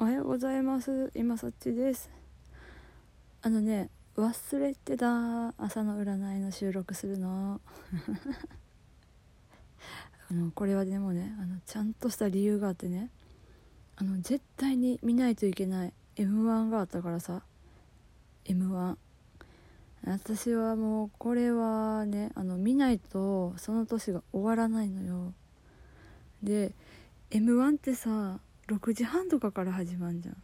おはようございます。今そっちです。あのね忘れてた。朝の占いの収録するの。あのこれはでもねあのちゃんとした理由があってね。あの絶対に見ないといけない。m 1があったからさ。m 1私はもうこれはねあの見ないとその年が終わらないのよ。で m 1ってさ6時半とかから始まんじゃん。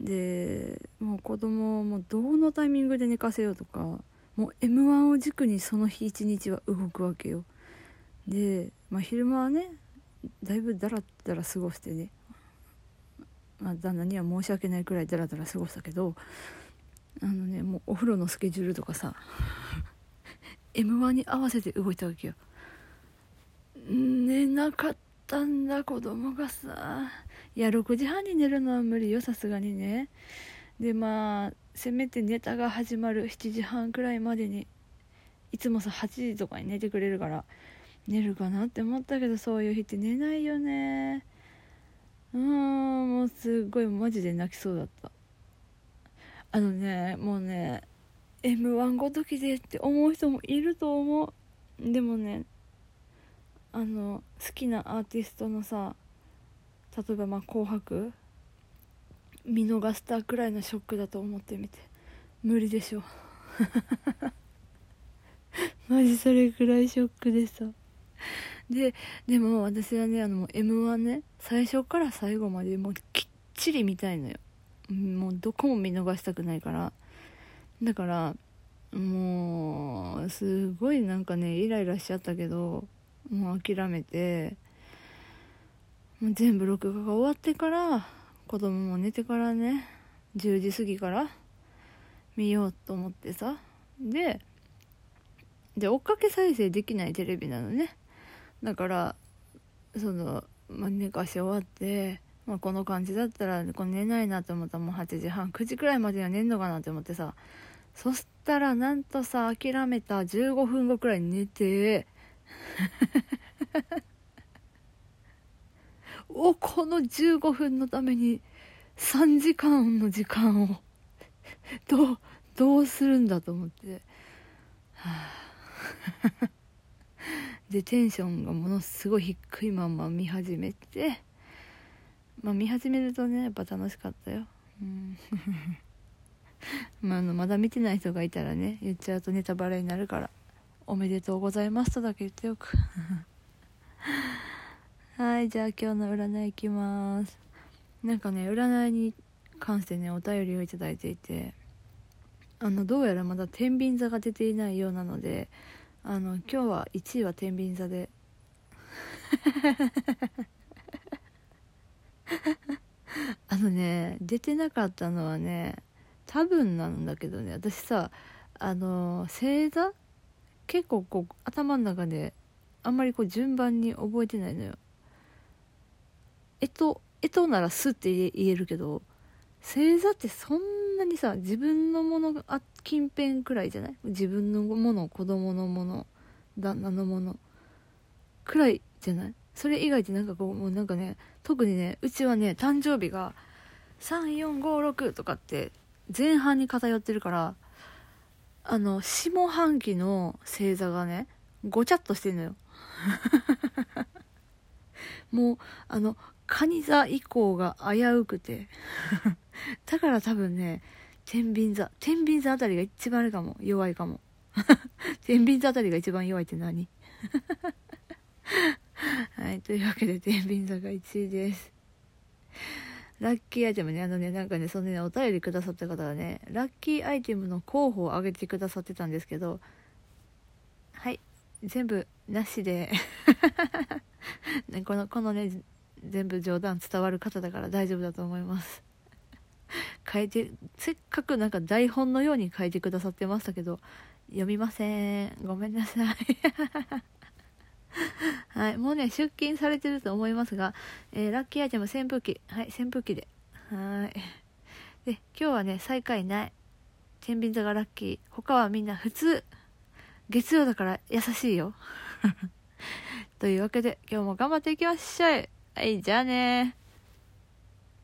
でもう子供もどのタイミングで寝かせようとかもう m 1を軸にその日一日は動くわけよ。で、まあ、昼間はねだいぶダラダラ過ごしてね、まあ、旦那には申し訳ないくらいダラダラ過ごしたけどあのねもうお風呂のスケジュールとかさ m 1に合わせて動いたわけよ。寝なかったんだ子供がさ。いや6時半に寝るのは無理よさすがにね。でまあせめてネタが始まる7時半くらいまでにいつもさ8時とかに寝てくれるから寝るかなって思ったけどそういう日って寝ないよね。うーんもうすっごいマジで泣きそうだった。あのねもうね m 1ごときでって思う人もいると思う。でもねあの好きなアーティストのさ例えばまあ「紅白」見逃したくらいのショックだと思ってみて。無理でしょ。マジそれくらいショックでさ。ででも私はねあの m 1ね最初から最後までもうきっちり見たいのよ。もうどこも見逃したくないから。だからもうすごいなんかねイライラしちゃったけどもう諦めて。もう全部録画が終わってから子供も寝てからね10時過ぎから見ようと思ってさ。でで追っかけ再生できないテレビなのね。だからその、まあ、寝かし終わって、まあ、この感じだったらこ寝ないなと思ったらもう8時半9時くらいまでには寝んのかなって思ってさ。そしたらなんとさ諦めた15分後くらいに寝て。おこの15分のために3時間の時間を どうどうするんだと思って、はあ、でテンションがものすごい低いまま見始めてまあ見始めるとねやっぱ楽しかったよ、うん。まあ、あのまだ見てない人がいたらね言っちゃうとネタバレになるからおめでとうございますとだけ言っておく。はいじゃあ今日の占いいきます。なんかね占いに関してねお便りをいただいていてあのどうやらまだ天秤座が出ていないようなのであの今日は1位は天秤座で。あのね出てなかったのはね多分なんだけどね私さあの星座？結構こう頭の中であんまりこう順番に覚えてないのよ。えとえとなら「す」って言えるけど星座ってそんなにさ自分のものがあ近辺くらいじゃない？自分のもの子供のもの旦那のものくらいじゃない？それ以外ってなんかこうもうなんかね特にねうちはね誕生日が3456とかって前半に偏ってるからあの下半期の星座がねごちゃっとしてるのよ。もうあの蟹座以降が危うくて。だから多分ね天秤座天秤座あたりが一番あれかも。弱いかも。天秤座あたりが一番弱いって何？はいというわけで天秤座が1位です。ラッキーアイテムね。あのねなんかねそのねお便りくださった方はねラッキーアイテムの候補を挙げてくださってたんですけどはい全部なしで。このこのね全部冗談伝わる方だから大丈夫だと思います。書いてせっかくなんか台本のように書いてくださってましたけど読みません。ごめんなさい。はいもうね出勤されてると思いますが、えー、ラッキーアイテム扇風機。はい扇風機で。はい。で今日はね最下位ない。天秤座がラッキー。他はみんな普通。月曜だから優しいよ。というわけで今日も頑張っていきましょう。はいじゃあね